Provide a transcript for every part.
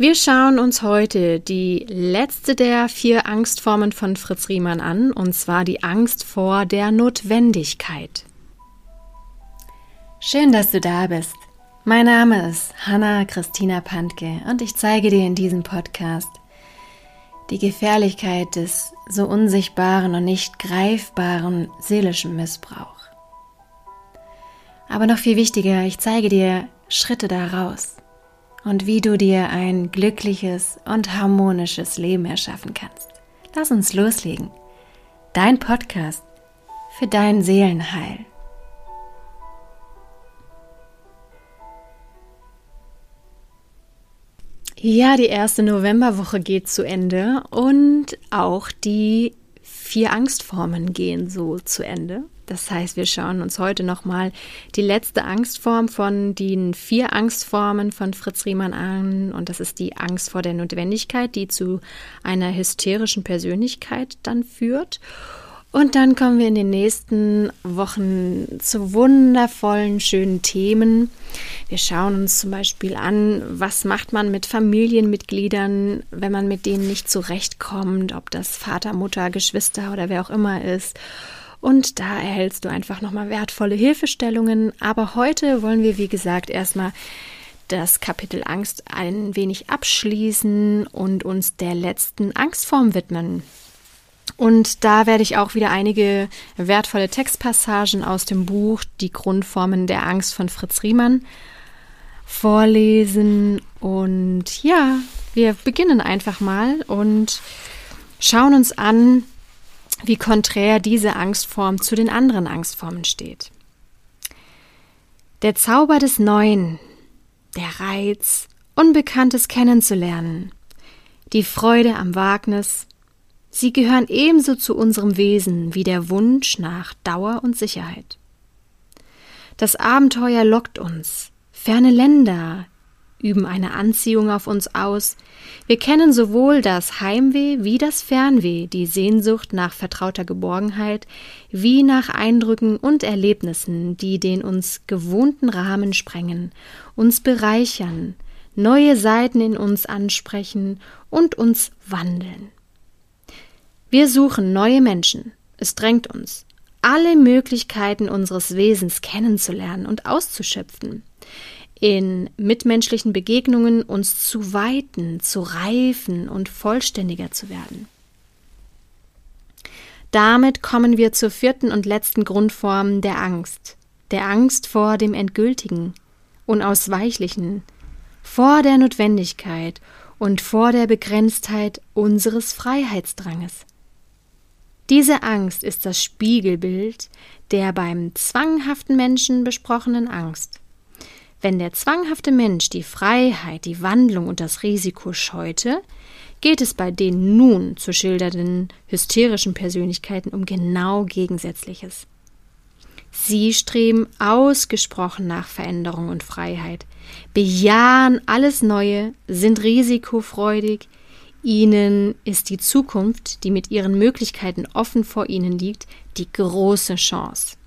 Wir schauen uns heute die letzte der vier Angstformen von Fritz Riemann an, und zwar die Angst vor der Notwendigkeit. Schön, dass du da bist. Mein Name ist Hanna Christina Pantke und ich zeige dir in diesem Podcast die Gefährlichkeit des so unsichtbaren und nicht greifbaren seelischen Missbrauch. Aber noch viel wichtiger, ich zeige dir Schritte daraus und wie du dir ein glückliches und harmonisches Leben erschaffen kannst. Lass uns loslegen. Dein Podcast für dein Seelenheil. Ja, die erste Novemberwoche geht zu Ende und auch die vier Angstformen gehen so zu Ende. Das heißt, wir schauen uns heute nochmal die letzte Angstform von den vier Angstformen von Fritz Riemann an. Und das ist die Angst vor der Notwendigkeit, die zu einer hysterischen Persönlichkeit dann führt. Und dann kommen wir in den nächsten Wochen zu wundervollen, schönen Themen. Wir schauen uns zum Beispiel an, was macht man mit Familienmitgliedern, wenn man mit denen nicht zurechtkommt, ob das Vater, Mutter, Geschwister oder wer auch immer ist. Und da erhältst du einfach nochmal wertvolle Hilfestellungen. Aber heute wollen wir, wie gesagt, erstmal das Kapitel Angst ein wenig abschließen und uns der letzten Angstform widmen. Und da werde ich auch wieder einige wertvolle Textpassagen aus dem Buch Die Grundformen der Angst von Fritz Riemann vorlesen. Und ja, wir beginnen einfach mal und schauen uns an, wie konträr diese Angstform zu den anderen Angstformen steht. Der Zauber des Neuen, der Reiz, Unbekanntes kennenzulernen, die Freude am Wagnis, sie gehören ebenso zu unserem Wesen wie der Wunsch nach Dauer und Sicherheit. Das Abenteuer lockt uns, ferne Länder, üben eine Anziehung auf uns aus. Wir kennen sowohl das Heimweh wie das Fernweh, die Sehnsucht nach vertrauter Geborgenheit, wie nach Eindrücken und Erlebnissen, die den uns gewohnten Rahmen sprengen, uns bereichern, neue Seiten in uns ansprechen und uns wandeln. Wir suchen neue Menschen. Es drängt uns, alle Möglichkeiten unseres Wesens kennenzulernen und auszuschöpfen in mitmenschlichen Begegnungen uns zu weiten, zu reifen und vollständiger zu werden. Damit kommen wir zur vierten und letzten Grundform der Angst, der Angst vor dem Endgültigen, Unausweichlichen, vor der Notwendigkeit und vor der Begrenztheit unseres Freiheitsdranges. Diese Angst ist das Spiegelbild der beim zwanghaften Menschen besprochenen Angst. Wenn der zwanghafte Mensch die Freiheit, die Wandlung und das Risiko scheute, geht es bei den nun zu schildernden hysterischen Persönlichkeiten um genau Gegensätzliches. Sie streben ausgesprochen nach Veränderung und Freiheit, bejahen alles Neue, sind risikofreudig, ihnen ist die Zukunft, die mit ihren Möglichkeiten offen vor ihnen liegt, die große Chance.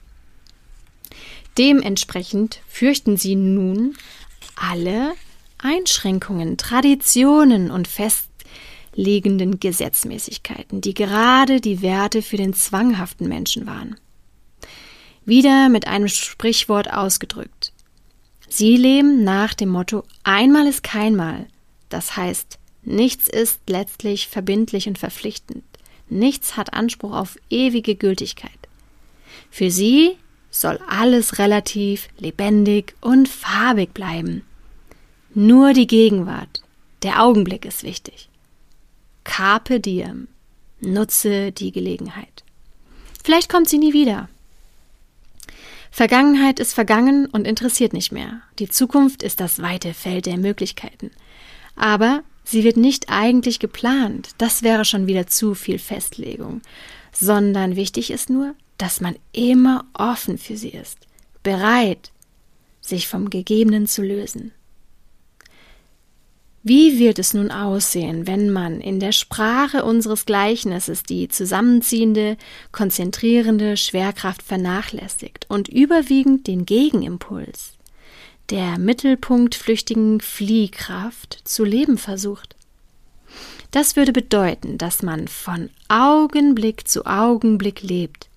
Dementsprechend fürchten sie nun alle Einschränkungen, Traditionen und festlegenden Gesetzmäßigkeiten, die gerade die Werte für den zwanghaften Menschen waren. Wieder mit einem Sprichwort ausgedrückt. Sie leben nach dem Motto einmal ist keinmal. Das heißt, nichts ist letztlich verbindlich und verpflichtend. Nichts hat Anspruch auf ewige Gültigkeit. Für sie soll alles relativ, lebendig und farbig bleiben. Nur die Gegenwart, der Augenblick ist wichtig. Carpe diem. Nutze die Gelegenheit. Vielleicht kommt sie nie wieder. Vergangenheit ist vergangen und interessiert nicht mehr. Die Zukunft ist das weite Feld der Möglichkeiten. Aber sie wird nicht eigentlich geplant. Das wäre schon wieder zu viel Festlegung. Sondern wichtig ist nur, dass man immer offen für sie ist, bereit, sich vom Gegebenen zu lösen. Wie wird es nun aussehen, wenn man in der Sprache unseres Gleichnisses die zusammenziehende, konzentrierende Schwerkraft vernachlässigt und überwiegend den Gegenimpuls, der mittelpunktflüchtigen Fliehkraft zu leben versucht. Das würde bedeuten, dass man von Augenblick zu Augenblick lebt,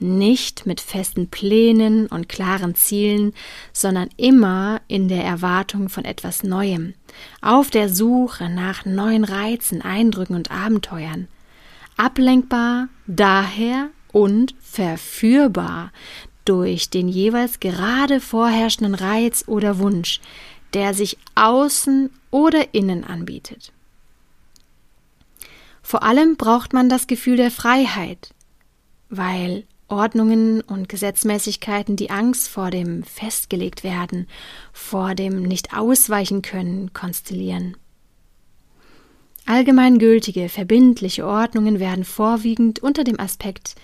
nicht mit festen Plänen und klaren Zielen, sondern immer in der Erwartung von etwas Neuem, auf der Suche nach neuen Reizen, Eindrücken und Abenteuern, ablenkbar daher und verführbar durch den jeweils gerade vorherrschenden Reiz oder Wunsch, der sich außen oder innen anbietet. Vor allem braucht man das Gefühl der Freiheit, weil Ordnungen und Gesetzmäßigkeiten die Angst vor dem festgelegt werden, vor dem nicht ausweichen können, konstellieren. Allgemeingültige, verbindliche Ordnungen werden vorwiegend unter dem Aspekt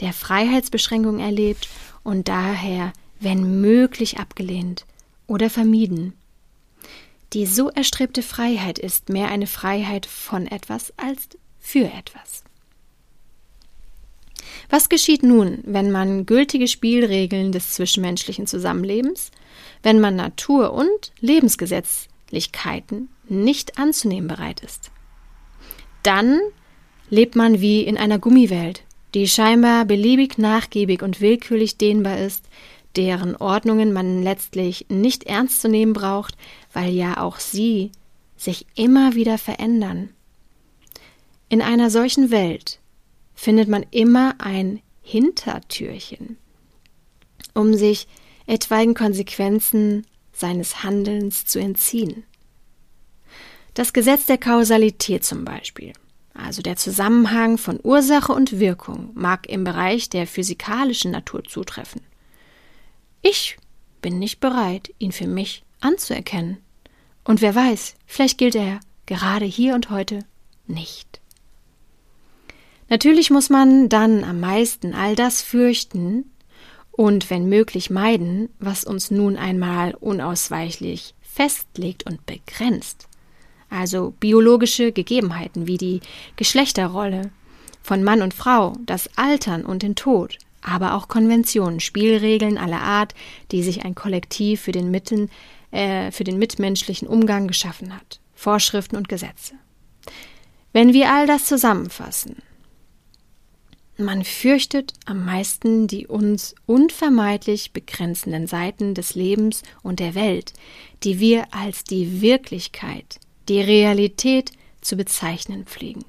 der Freiheitsbeschränkung erlebt und daher, wenn möglich, abgelehnt oder vermieden. Die so erstrebte Freiheit ist mehr eine Freiheit von etwas als für etwas. Was geschieht nun, wenn man gültige Spielregeln des zwischenmenschlichen Zusammenlebens, wenn man Natur und Lebensgesetzlichkeiten nicht anzunehmen bereit ist? Dann lebt man wie in einer Gummiwelt, die scheinbar beliebig nachgiebig und willkürlich dehnbar ist, deren Ordnungen man letztlich nicht ernst zu nehmen braucht, weil ja auch sie sich immer wieder verändern. In einer solchen Welt findet man immer ein Hintertürchen, um sich etwaigen Konsequenzen seines Handelns zu entziehen. Das Gesetz der Kausalität zum Beispiel, also der Zusammenhang von Ursache und Wirkung, mag im Bereich der physikalischen Natur zutreffen. Ich bin nicht bereit, ihn für mich anzuerkennen. Und wer weiß, vielleicht gilt er gerade hier und heute nicht. Natürlich muss man dann am meisten all das fürchten und wenn möglich meiden, was uns nun einmal unausweichlich festlegt und begrenzt. Also biologische Gegebenheiten wie die Geschlechterrolle von Mann und Frau, das Altern und den Tod, aber auch Konventionen, Spielregeln aller Art, die sich ein Kollektiv für den, Mitten, äh, für den mitmenschlichen Umgang geschaffen hat, Vorschriften und Gesetze. Wenn wir all das zusammenfassen, man fürchtet am meisten die uns unvermeidlich begrenzenden Seiten des Lebens und der Welt, die wir als die Wirklichkeit, die Realität zu bezeichnen pflegen.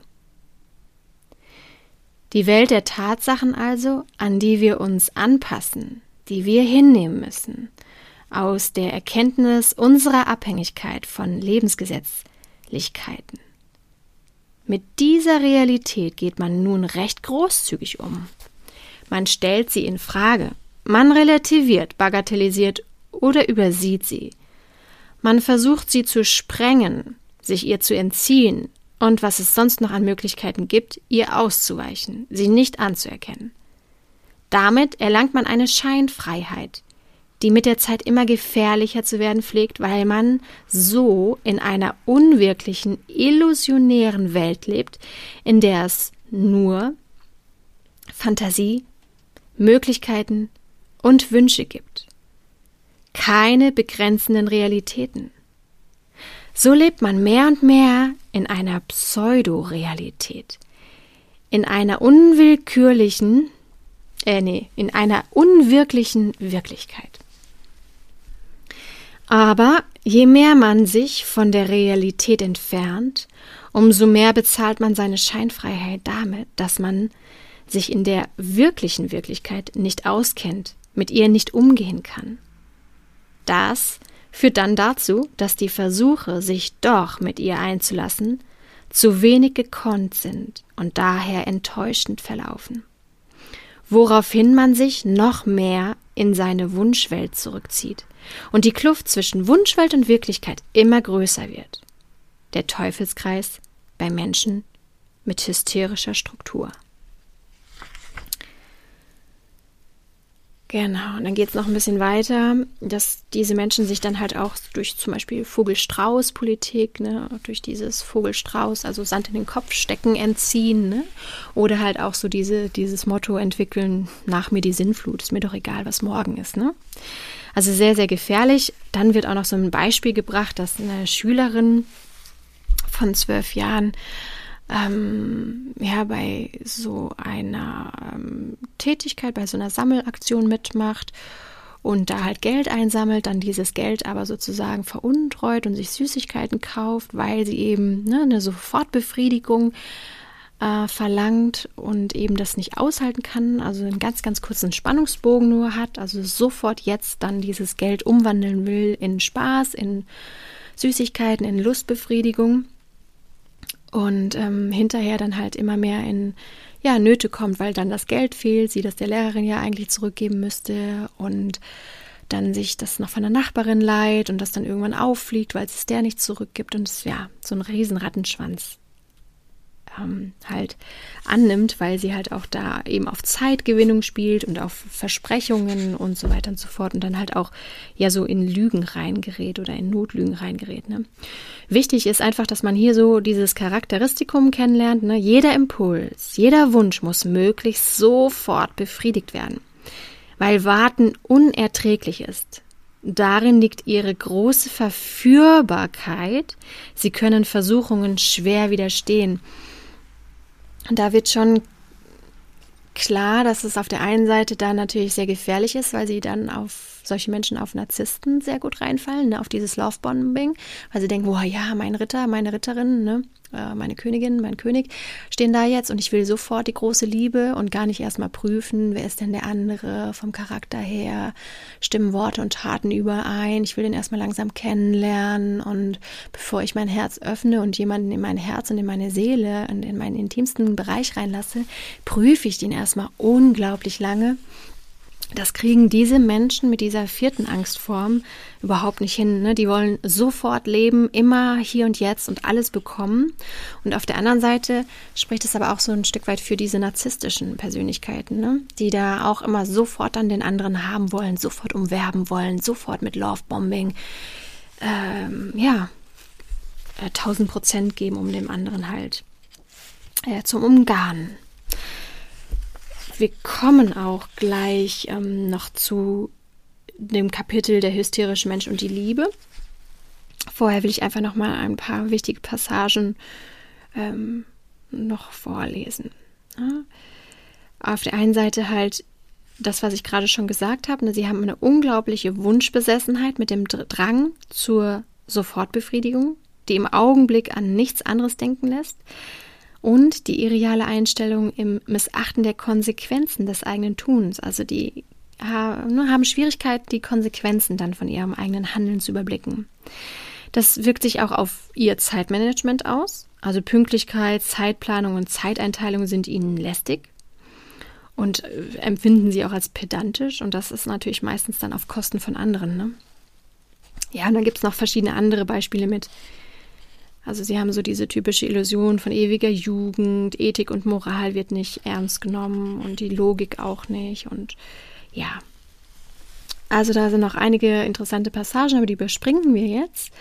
Die Welt der Tatsachen also, an die wir uns anpassen, die wir hinnehmen müssen, aus der Erkenntnis unserer Abhängigkeit von Lebensgesetzlichkeiten. Mit dieser Realität geht man nun recht großzügig um. Man stellt sie in Frage, man relativiert, bagatellisiert oder übersieht sie. Man versucht sie zu sprengen, sich ihr zu entziehen und was es sonst noch an Möglichkeiten gibt, ihr auszuweichen, sie nicht anzuerkennen. Damit erlangt man eine Scheinfreiheit, die mit der Zeit immer gefährlicher zu werden pflegt, weil man so in einer unwirklichen, illusionären Welt lebt, in der es nur Fantasie, Möglichkeiten und Wünsche gibt. Keine begrenzenden Realitäten. So lebt man mehr und mehr in einer Pseudorealität, in einer unwillkürlichen, äh, nee, in einer unwirklichen Wirklichkeit. Aber je mehr man sich von der Realität entfernt, umso mehr bezahlt man seine Scheinfreiheit damit, dass man sich in der wirklichen Wirklichkeit nicht auskennt, mit ihr nicht umgehen kann. Das führt dann dazu, dass die Versuche, sich doch mit ihr einzulassen, zu wenig gekonnt sind und daher enttäuschend verlaufen. Woraufhin man sich noch mehr in seine Wunschwelt zurückzieht und die Kluft zwischen Wunschwelt und Wirklichkeit immer größer wird. Der Teufelskreis bei Menschen mit hysterischer Struktur. Genau, und dann geht es noch ein bisschen weiter, dass diese Menschen sich dann halt auch durch zum Beispiel Vogel-Strauß-Politik, ne, durch dieses Vogel-Strauß, also Sand in den Kopf stecken, entziehen, ne? Oder halt auch so diese, dieses Motto entwickeln, nach mir die Sinnflut, ist mir doch egal, was morgen ist, ne? Also sehr, sehr gefährlich. Dann wird auch noch so ein Beispiel gebracht, dass eine Schülerin von zwölf Jahren ähm, ja bei so einer ähm, Tätigkeit, bei so einer Sammelaktion mitmacht und da halt Geld einsammelt, dann dieses Geld aber sozusagen veruntreut und sich Süßigkeiten kauft, weil sie eben ne, eine Sofortbefriedigung äh, verlangt und eben das nicht aushalten kann, also einen ganz, ganz kurzen Spannungsbogen nur hat, also sofort jetzt dann dieses Geld umwandeln will in Spaß, in Süßigkeiten, in Lustbefriedigung und ähm, hinterher dann halt immer mehr in ja, Nöte kommt, weil dann das Geld fehlt, sie das der Lehrerin ja eigentlich zurückgeben müsste und dann sich das noch von der Nachbarin leiht und das dann irgendwann auffliegt, weil es der nicht zurückgibt und es ja so ein riesen Rattenschwanz ähm, halt annimmt, weil sie halt auch da eben auf Zeitgewinnung spielt und auf Versprechungen und so weiter und so fort und dann halt auch ja so in Lügen reingerät oder in Notlügen reingerät. Ne? Wichtig ist einfach, dass man hier so dieses Charakteristikum kennenlernt. Ne? Jeder Impuls, jeder Wunsch muss möglichst sofort befriedigt werden, weil Warten unerträglich ist. Darin liegt ihre große Verführbarkeit. Sie können Versuchungen schwer widerstehen. Da wird schon klar, dass es auf der einen Seite da natürlich sehr gefährlich ist, weil sie dann auf solche Menschen auf Narzissten sehr gut reinfallen, ne, auf dieses Lovebombing, weil sie denken, oh ja, mein Ritter, meine Ritterin, ne, meine Königin, mein König stehen da jetzt und ich will sofort die große Liebe und gar nicht erstmal prüfen, wer ist denn der andere vom Charakter her, stimmen Worte und Taten überein, ich will den erstmal langsam kennenlernen und bevor ich mein Herz öffne und jemanden in mein Herz und in meine Seele und in meinen intimsten Bereich reinlasse, prüfe ich den erstmal unglaublich lange das kriegen diese Menschen mit dieser vierten Angstform überhaupt nicht hin. Ne? Die wollen sofort leben, immer hier und jetzt und alles bekommen. Und auf der anderen Seite spricht es aber auch so ein Stück weit für diese narzisstischen Persönlichkeiten, ne? die da auch immer sofort an den anderen haben wollen, sofort umwerben wollen, sofort mit Lovebombing, ähm, ja, äh, tausend Prozent geben, um dem anderen halt äh, zum Umgarnen wir kommen auch gleich ähm, noch zu dem Kapitel der hysterische Mensch und die Liebe. Vorher will ich einfach noch mal ein paar wichtige Passagen ähm, noch vorlesen. Ja. Auf der einen Seite halt das, was ich gerade schon gesagt habe. Ne, sie haben eine unglaubliche Wunschbesessenheit mit dem Drang zur Sofortbefriedigung, die im Augenblick an nichts anderes denken lässt und die irreale Einstellung im Missachten der Konsequenzen des eigenen Tuns. Also die haben Schwierigkeit, die Konsequenzen dann von ihrem eigenen Handeln zu überblicken. Das wirkt sich auch auf ihr Zeitmanagement aus. Also Pünktlichkeit, Zeitplanung und Zeiteinteilung sind ihnen lästig und äh, empfinden sie auch als pedantisch. Und das ist natürlich meistens dann auf Kosten von anderen. Ne? Ja, und dann gibt es noch verschiedene andere Beispiele mit also sie haben so diese typische Illusion von ewiger Jugend, Ethik und Moral wird nicht ernst genommen und die Logik auch nicht. Und ja, also da sind noch einige interessante Passagen, aber die überspringen wir jetzt.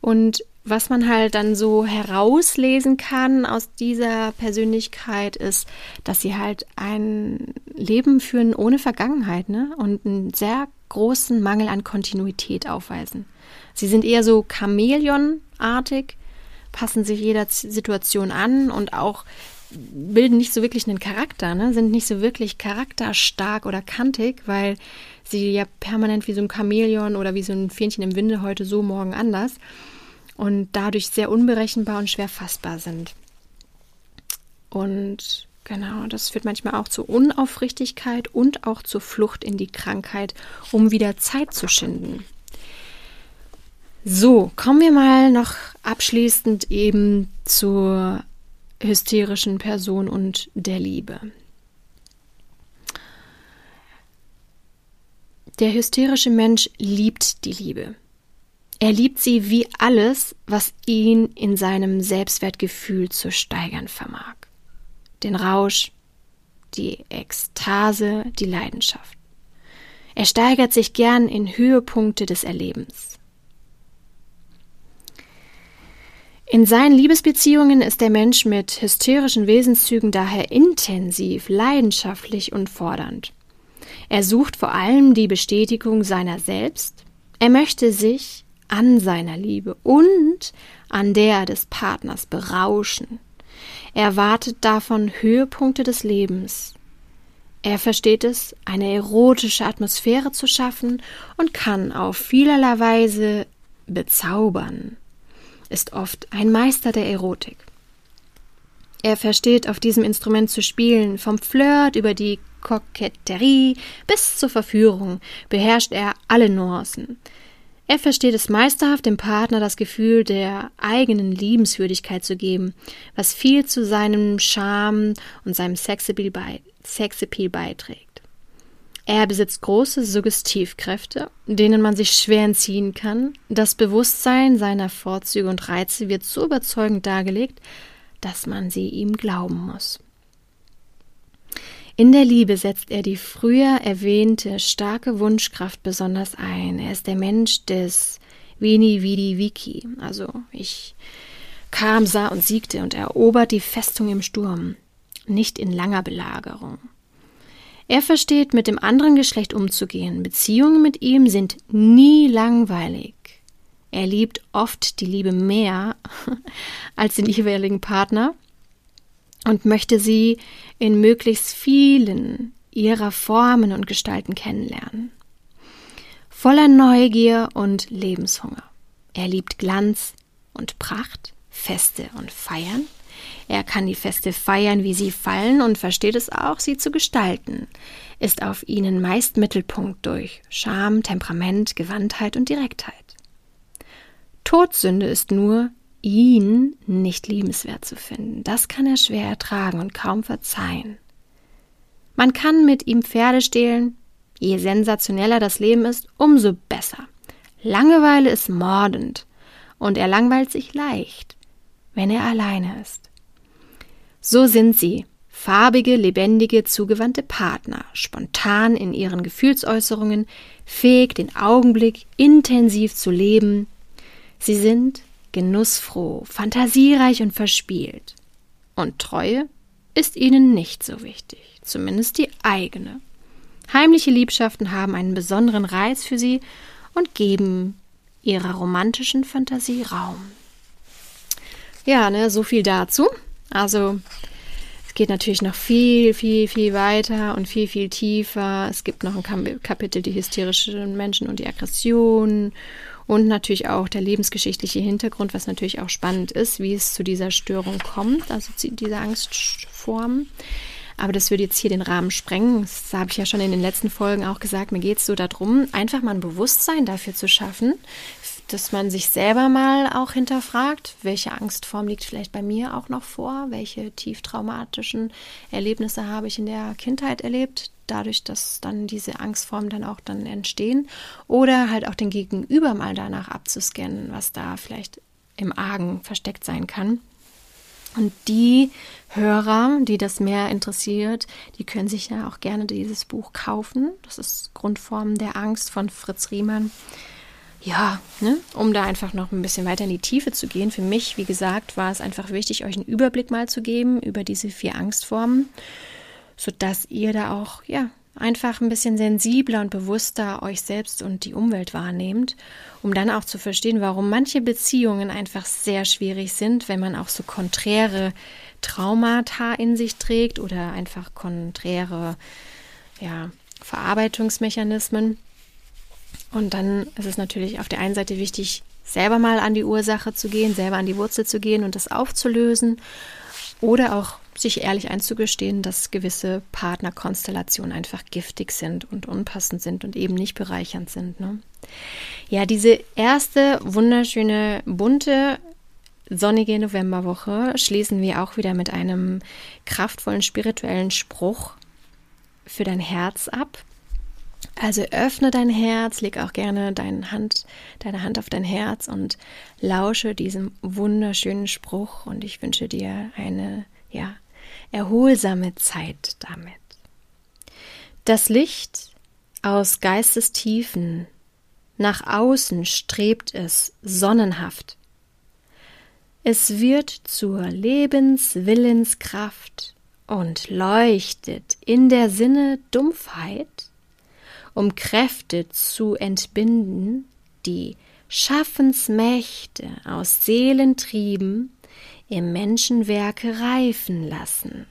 Und was man halt dann so herauslesen kann aus dieser Persönlichkeit ist, dass sie halt ein Leben führen ohne Vergangenheit ne? und einen sehr großen Mangel an Kontinuität aufweisen. Sie sind eher so Chamäleonartig, passen sich jeder Situation an und auch bilden nicht so wirklich einen Charakter, ne? sind nicht so wirklich charakterstark oder kantig, weil sie ja permanent wie so ein Chamäleon oder wie so ein Fähnchen im Winde heute so, morgen anders und dadurch sehr unberechenbar und schwer fassbar sind. Und genau, das führt manchmal auch zu Unaufrichtigkeit und auch zur Flucht in die Krankheit, um wieder Zeit zu schinden. So, kommen wir mal noch abschließend eben zur hysterischen Person und der Liebe. Der hysterische Mensch liebt die Liebe. Er liebt sie wie alles, was ihn in seinem Selbstwertgefühl zu steigern vermag. Den Rausch, die Ekstase, die Leidenschaft. Er steigert sich gern in Höhepunkte des Erlebens. In seinen Liebesbeziehungen ist der Mensch mit hysterischen Wesenszügen daher intensiv, leidenschaftlich und fordernd. Er sucht vor allem die Bestätigung seiner selbst. Er möchte sich an seiner Liebe und an der des Partners berauschen. Er erwartet davon Höhepunkte des Lebens. Er versteht es, eine erotische Atmosphäre zu schaffen und kann auf vielerlei Weise bezaubern, ist oft ein Meister der Erotik. Er versteht auf diesem Instrument zu spielen, vom Flirt über die Koketterie bis zur Verführung beherrscht er alle Nuancen. Er versteht es meisterhaft, dem Partner das Gefühl der eigenen Liebenswürdigkeit zu geben, was viel zu seinem Charme und seinem Sexappeal, beiträgt. Er besitzt große Suggestivkräfte, denen man sich schwer entziehen kann. Das Bewusstsein seiner Vorzüge und Reize wird so überzeugend dargelegt, dass man sie ihm glauben muss. In der Liebe setzt er die früher erwähnte starke Wunschkraft besonders ein. Er ist der Mensch des Veni Vidi Vici, also ich kam, sah und siegte und erobert die Festung im Sturm, nicht in langer Belagerung. Er versteht, mit dem anderen Geschlecht umzugehen. Beziehungen mit ihm sind nie langweilig. Er liebt oft die Liebe mehr als den jeweiligen Partner und möchte sie in möglichst vielen ihrer Formen und Gestalten kennenlernen. Voller Neugier und Lebenshunger. Er liebt Glanz und Pracht, Feste und Feiern. Er kann die Feste feiern, wie sie fallen und versteht es auch, sie zu gestalten, ist auf ihnen meist Mittelpunkt durch Charme, Temperament, Gewandtheit und Direktheit. Todsünde ist nur, ihn nicht liebenswert zu finden. Das kann er schwer ertragen und kaum verzeihen. Man kann mit ihm Pferde stehlen. Je sensationeller das Leben ist, umso besser. Langeweile ist mordend und er langweilt sich leicht, wenn er alleine ist. So sind sie, farbige, lebendige, zugewandte Partner, spontan in ihren Gefühlsäußerungen, fähig, den Augenblick intensiv zu leben, Sie sind genussfroh, fantasiereich und verspielt. Und Treue ist ihnen nicht so wichtig, zumindest die eigene. Heimliche Liebschaften haben einen besonderen Reiz für sie und geben ihrer romantischen Fantasie Raum. Ja, ne, so viel dazu. Also es geht natürlich noch viel, viel, viel weiter und viel, viel tiefer. Es gibt noch ein Kapitel die hysterischen Menschen und die Aggression und natürlich auch der lebensgeschichtliche Hintergrund, was natürlich auch spannend ist, wie es zu dieser Störung kommt, also zu dieser Angstform. Aber das würde jetzt hier den Rahmen sprengen. Das habe ich ja schon in den letzten Folgen auch gesagt. Mir geht es so darum, einfach mal ein Bewusstsein dafür zu schaffen, dass man sich selber mal auch hinterfragt, welche Angstform liegt vielleicht bei mir auch noch vor, welche tief traumatischen Erlebnisse habe ich in der Kindheit erlebt, dadurch, dass dann diese Angstformen dann auch dann entstehen. Oder halt auch den Gegenüber mal danach abzuscannen, was da vielleicht im Argen versteckt sein kann. Und die Hörer, die das mehr interessiert, die können sich ja auch gerne dieses Buch kaufen. Das ist Grundformen der Angst von Fritz Riemann. Ja, ne, um da einfach noch ein bisschen weiter in die Tiefe zu gehen. Für mich, wie gesagt, war es einfach wichtig, euch einen Überblick mal zu geben über diese vier Angstformen sodass ihr da auch, ja, einfach ein bisschen sensibler und bewusster euch selbst und die Umwelt wahrnehmt, um dann auch zu verstehen, warum manche Beziehungen einfach sehr schwierig sind, wenn man auch so konträre Traumata in sich trägt oder einfach konträre ja, Verarbeitungsmechanismen. Und dann ist es natürlich auf der einen Seite wichtig, selber mal an die Ursache zu gehen, selber an die Wurzel zu gehen und das aufzulösen oder auch sich ehrlich einzugestehen, dass gewisse Partnerkonstellationen einfach giftig sind und unpassend sind und eben nicht bereichernd sind. Ne? Ja, diese erste wunderschöne, bunte, sonnige Novemberwoche schließen wir auch wieder mit einem kraftvollen spirituellen Spruch für dein Herz ab. Also öffne dein Herz, leg auch gerne deine Hand, deine Hand auf dein Herz und lausche diesem wunderschönen Spruch und ich wünsche dir eine ja, erholsame Zeit damit. Das Licht aus Geistestiefen nach außen strebt es sonnenhaft. Es wird zur Lebenswillenskraft und leuchtet in der Sinne Dumpfheit um Kräfte zu entbinden, die Schaffensmächte aus Seelentrieben im Menschenwerke reifen lassen.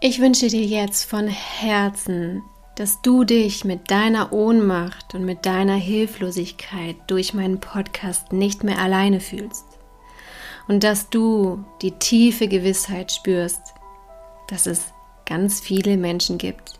Ich wünsche dir jetzt von Herzen, dass du dich mit deiner Ohnmacht und mit deiner Hilflosigkeit durch meinen Podcast nicht mehr alleine fühlst und dass du die tiefe Gewissheit spürst, dass es ganz viele Menschen gibt,